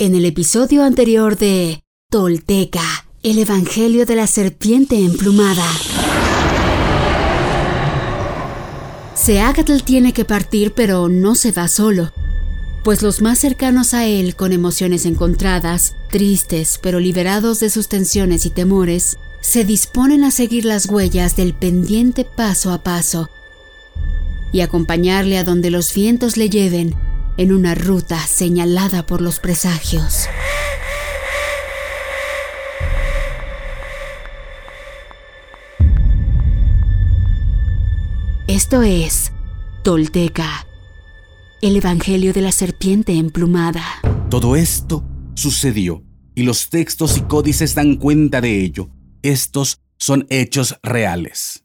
En el episodio anterior de Tolteca, el Evangelio de la Serpiente Emplumada. Seagatl tiene que partir, pero no se va solo, pues los más cercanos a él, con emociones encontradas, tristes, pero liberados de sus tensiones y temores, se disponen a seguir las huellas del pendiente paso a paso y acompañarle a donde los vientos le lleven en una ruta señalada por los presagios. Esto es Tolteca, el Evangelio de la Serpiente Emplumada. Todo esto sucedió y los textos y códices dan cuenta de ello. Estos son hechos reales.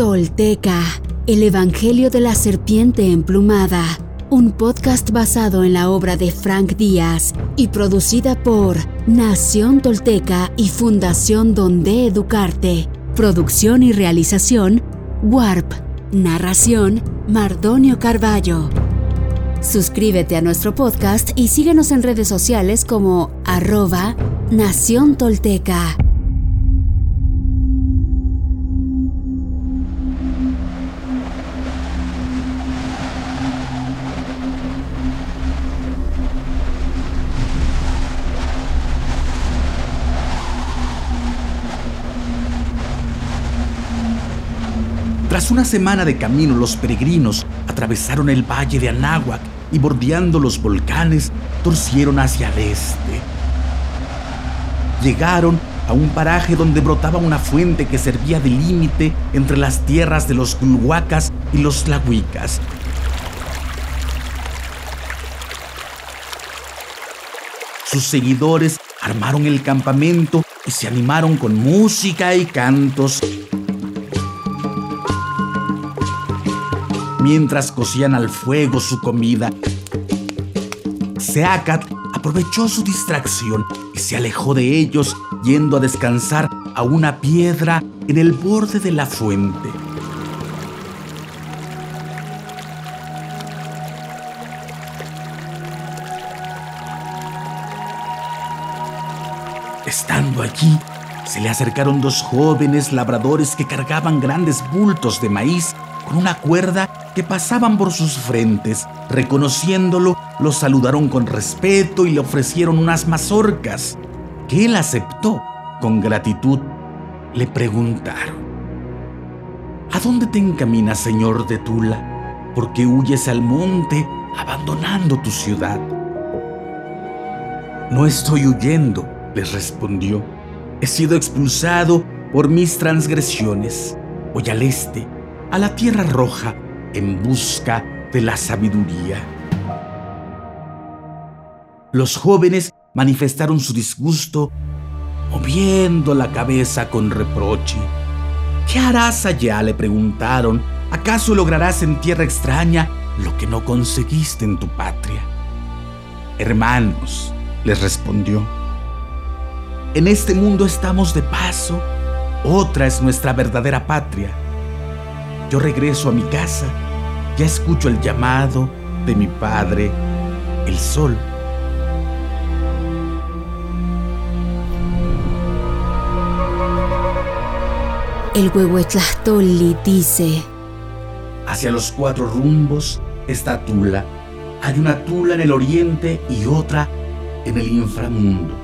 Tolteca, el Evangelio de la Serpiente Emplumada, un podcast basado en la obra de Frank Díaz y producida por Nación Tolteca y Fundación Donde Educarte. Producción y realización, Warp. Narración, Mardonio Carballo. Suscríbete a nuestro podcast y síguenos en redes sociales como arroba Nación Tolteca. Tras una semana de camino, los peregrinos atravesaron el valle de Anáhuac y bordeando los volcanes, torcieron hacia el este. Llegaron a un paraje donde brotaba una fuente que servía de límite entre las tierras de los Gulhuacas y los Tlahuicas. Sus seguidores armaron el campamento y se animaron con música y cantos mientras cocían al fuego su comida. Seacat aprovechó su distracción y se alejó de ellos yendo a descansar a una piedra en el borde de la fuente. Estando allí, se le acercaron dos jóvenes labradores que cargaban grandes bultos de maíz con una cuerda que pasaban por sus frentes. Reconociéndolo, lo saludaron con respeto y le ofrecieron unas mazorcas, que él aceptó con gratitud. Le preguntaron, ¿A dónde te encaminas, señor de Tula? ¿Por qué huyes al monte abandonando tu ciudad? No estoy huyendo, les respondió. He sido expulsado por mis transgresiones. Voy al este, a la tierra roja, en busca de la sabiduría. Los jóvenes manifestaron su disgusto, moviendo la cabeza con reproche. ¿Qué harás allá? le preguntaron. ¿Acaso lograrás en tierra extraña lo que no conseguiste en tu patria? Hermanos, les respondió, en este mundo estamos de paso, otra es nuestra verdadera patria yo regreso a mi casa, ya escucho el llamado de mi padre, el sol. El Huehuetlahtoli dice: Hacia los cuatro rumbos está Tula. Hay una Tula en el oriente y otra en el inframundo.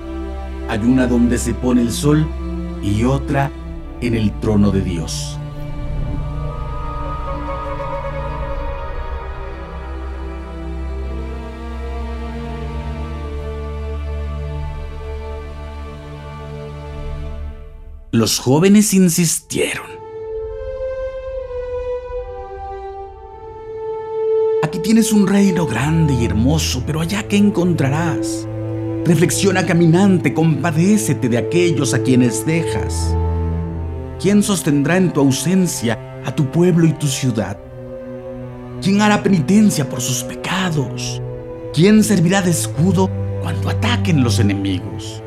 Hay una donde se pone el sol y otra en el trono de Dios. Los jóvenes insistieron. Aquí tienes un reino grande y hermoso, pero allá qué encontrarás. Reflexiona caminante, compadécete de aquellos a quienes dejas. ¿Quién sostendrá en tu ausencia a tu pueblo y tu ciudad? ¿Quién hará penitencia por sus pecados? ¿Quién servirá de escudo cuando ataquen los enemigos?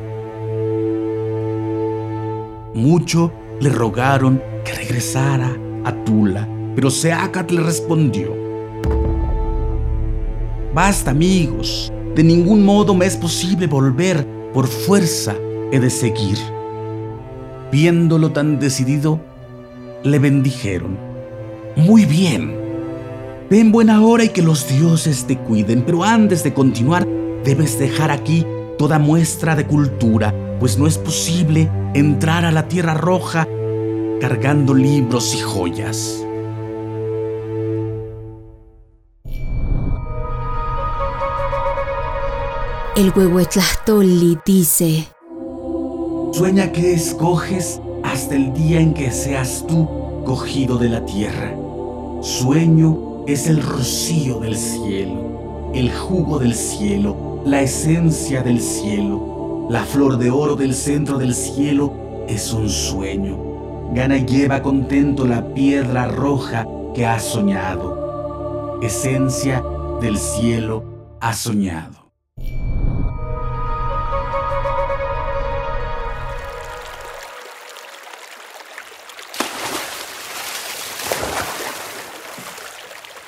Mucho le rogaron que regresara a Tula, pero Seacat le respondió: Basta, amigos, de ningún modo me es posible volver, por fuerza he de seguir. Viéndolo tan decidido, le bendijeron. Muy bien, ven buena hora y que los dioses te cuiden, pero antes de continuar, debes dejar aquí toda muestra de cultura, pues no es posible entrar a la Tierra Roja cargando libros y joyas. El Huehuetlahtoli dice: Sueña que escoges hasta el día en que seas tú cogido de la tierra. Sueño es el rocío del cielo, el jugo del cielo, la esencia del cielo. La flor de oro del centro del cielo es un sueño. Gana y lleva contento la piedra roja que ha soñado. Esencia del cielo ha soñado.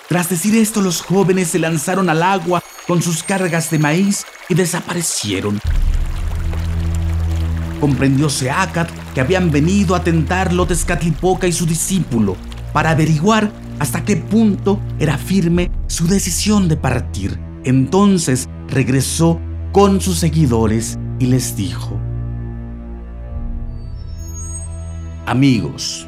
Tras decir esto, los jóvenes se lanzaron al agua con sus cargas de maíz y desaparecieron. Comprendió Seacat que habían venido a tentarlo Tezcatlipoca y su discípulo para averiguar hasta qué punto era firme su decisión de partir. Entonces regresó con sus seguidores y les dijo, Amigos,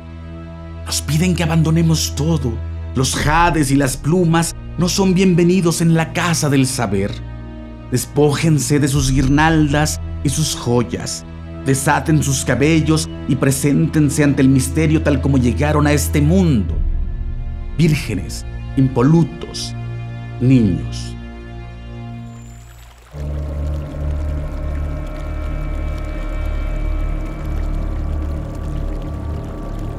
nos piden que abandonemos todo los jades y las plumas no son bienvenidos en la casa del saber. Despójense de sus guirnaldas y sus joyas. Desaten sus cabellos y preséntense ante el misterio tal como llegaron a este mundo. Vírgenes, impolutos, niños.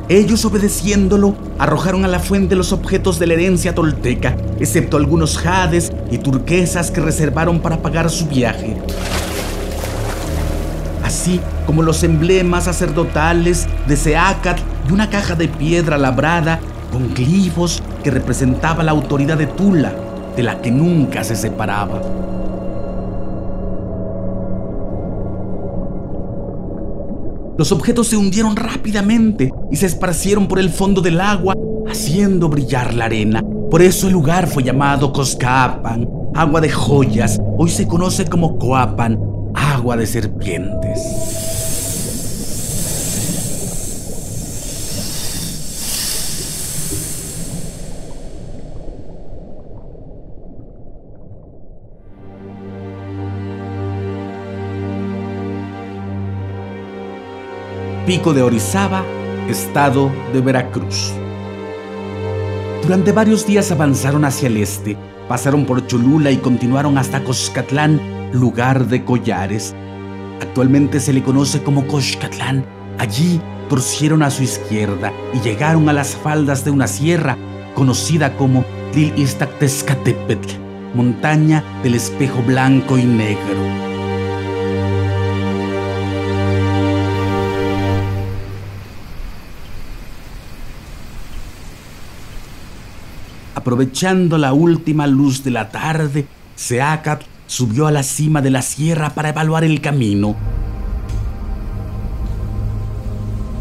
Ellos obedeciéndolo, arrojaron a la fuente los objetos de la herencia tolteca, excepto algunos jades y turquesas que reservaron para pagar su viaje. Como los emblemas sacerdotales de Seacat y una caja de piedra labrada con glifos que representaba la autoridad de Tula, de la que nunca se separaba. Los objetos se hundieron rápidamente y se esparcieron por el fondo del agua, haciendo brillar la arena. Por eso el lugar fue llamado Coscapan, agua de joyas. Hoy se conoce como Coapan, agua de serpientes. Pico de Orizaba, estado de Veracruz. Durante varios días avanzaron hacia el este, pasaron por Cholula y continuaron hasta Coscatlán, lugar de collares. Actualmente se le conoce como Coscatlán. Allí torcieron a su izquierda y llegaron a las faldas de una sierra conocida como Tlilistactezcatepetl, montaña del espejo blanco y negro. Aprovechando la última luz de la tarde, Seacat subió a la cima de la sierra para evaluar el camino.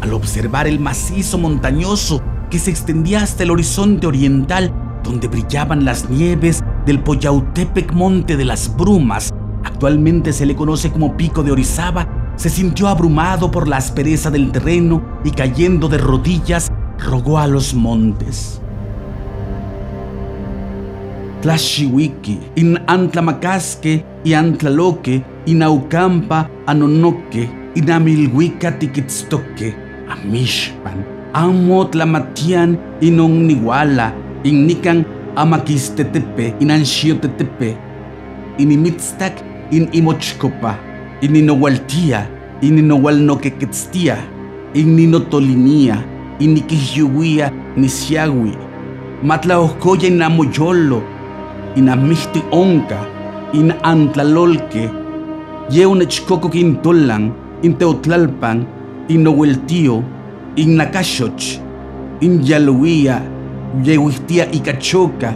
Al observar el macizo montañoso que se extendía hasta el horizonte oriental, donde brillaban las nieves del Poyautepec Monte de las Brumas, actualmente se le conoce como Pico de Orizaba, se sintió abrumado por la aspereza del terreno y cayendo de rodillas, rogó a los montes. Tlaxiwiki, in Antlamacasque y Antlaloque, Inaucampa, Anonoque, Inamilhuica Tiquitztoque, Amishpan, Amo Tlamatian, Inoniguala, Innican amaquistetepe, inanxiotetepe, inimitztak, in imochcopa, ininowaltia, ininowalnoquequetztia, inninotolinía, iniquihyuwia, nisiawi, matlaohcoya inamoyolo, inamihti onca, in antlalolque, yeunechcoco quintolan, inteotlalpan, innoweltio, innacashoch, inyaluia, yehuistia icachoca,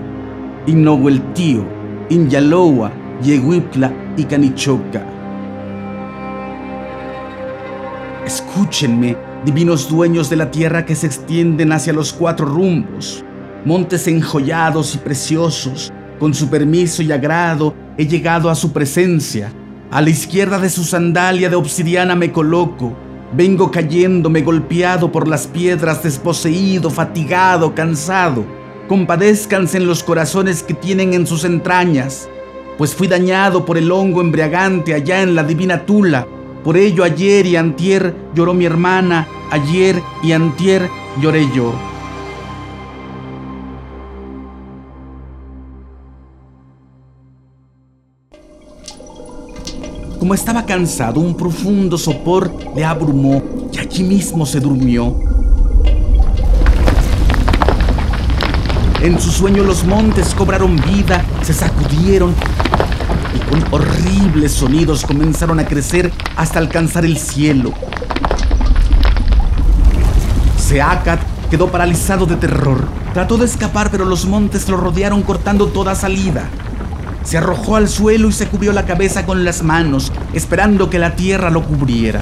innoweltio, inyaloa, yehuipla y canichoca. Escúchenme, divinos dueños de la tierra que se extienden hacia los cuatro rumbos, montes enjollados y preciosos, con su permiso y agrado he llegado a su presencia. A la izquierda de su sandalia de obsidiana me coloco. Vengo cayéndome golpeado por las piedras, desposeído, fatigado, cansado. Compadézcanse en los corazones que tienen en sus entrañas, pues fui dañado por el hongo embriagante allá en la divina Tula. Por ello ayer y antier lloró mi hermana, ayer y antier lloré yo. Como estaba cansado, un profundo sopor le abrumó y allí mismo se durmió. En su sueño los montes cobraron vida, se sacudieron y con horribles sonidos comenzaron a crecer hasta alcanzar el cielo. Seacat quedó paralizado de terror. Trató de escapar, pero los montes lo rodearon cortando toda salida. Se arrojó al suelo y se cubrió la cabeza con las manos, esperando que la tierra lo cubriera.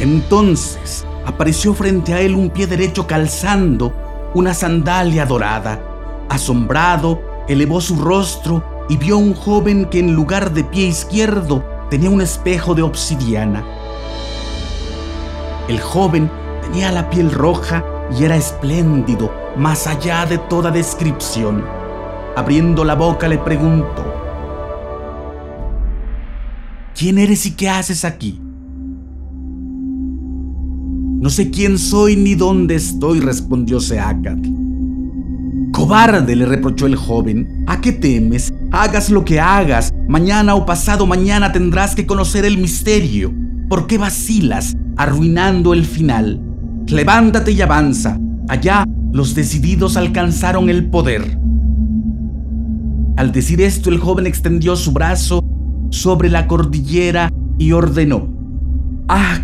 Entonces apareció frente a él un pie derecho calzando una sandalia dorada. Asombrado, elevó su rostro y vio a un joven que en lugar de pie izquierdo tenía un espejo de obsidiana. El joven tenía la piel roja y era espléndido, más allá de toda descripción. Abriendo la boca le preguntó, ¿quién eres y qué haces aquí? No sé quién soy ni dónde estoy, respondió Seacat. Cobarde, le reprochó el joven. ¿A qué temes? Hagas lo que hagas. Mañana o pasado mañana tendrás que conocer el misterio. ¿Por qué vacilas, arruinando el final? Levántate y avanza. Allá los decididos alcanzaron el poder. Al decir esto, el joven extendió su brazo sobre la cordillera y ordenó: Ah,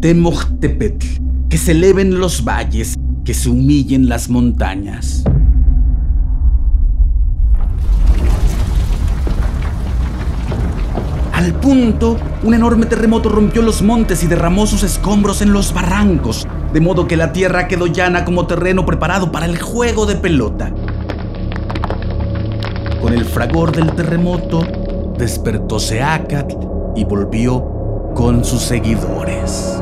Temochtepetl, que se eleven los valles, que se humillen las montañas. Al punto, un enorme terremoto rompió los montes y derramó sus escombros en los barrancos, de modo que la tierra quedó llana como terreno preparado para el juego de pelota. Con el fragor del terremoto, despertó Seacatl y volvió con sus seguidores.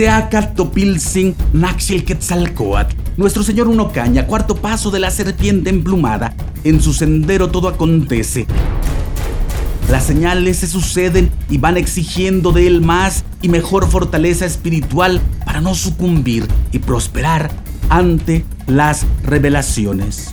Seacat Topilzin Naxil Quetzalcoatl, nuestro señor Unocaña, cuarto paso de la serpiente emplumada. En su sendero todo acontece. Las señales se suceden y van exigiendo de él más y mejor fortaleza espiritual para no sucumbir y prosperar ante las revelaciones.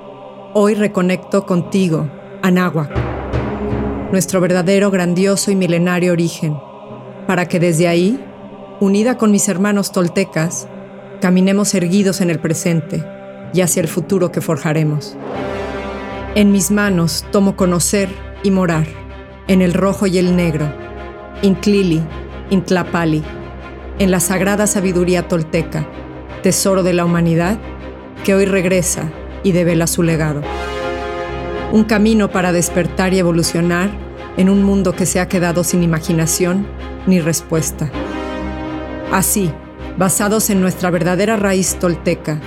Hoy reconecto contigo, Anáhuac. nuestro verdadero, grandioso y milenario origen, para que desde ahí, unida con mis hermanos toltecas, caminemos erguidos en el presente y hacia el futuro que forjaremos. En mis manos tomo conocer y morar, en el rojo y el negro, Intlili, Intlapali, en la sagrada sabiduría tolteca, tesoro de la humanidad, que hoy regresa y devela su legado. Un camino para despertar y evolucionar en un mundo que se ha quedado sin imaginación ni respuesta. Así, basados en nuestra verdadera raíz tolteca,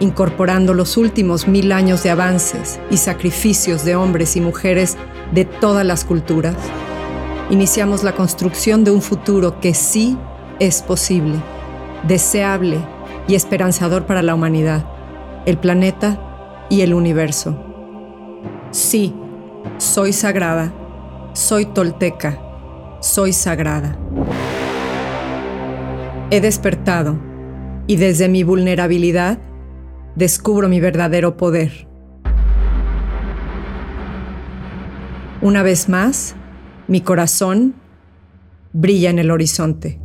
incorporando los últimos mil años de avances y sacrificios de hombres y mujeres de todas las culturas, iniciamos la construcción de un futuro que sí es posible, deseable y esperanzador para la humanidad, el planeta y el universo. Sí, soy sagrada, soy tolteca, soy sagrada. He despertado y desde mi vulnerabilidad descubro mi verdadero poder. Una vez más, mi corazón brilla en el horizonte.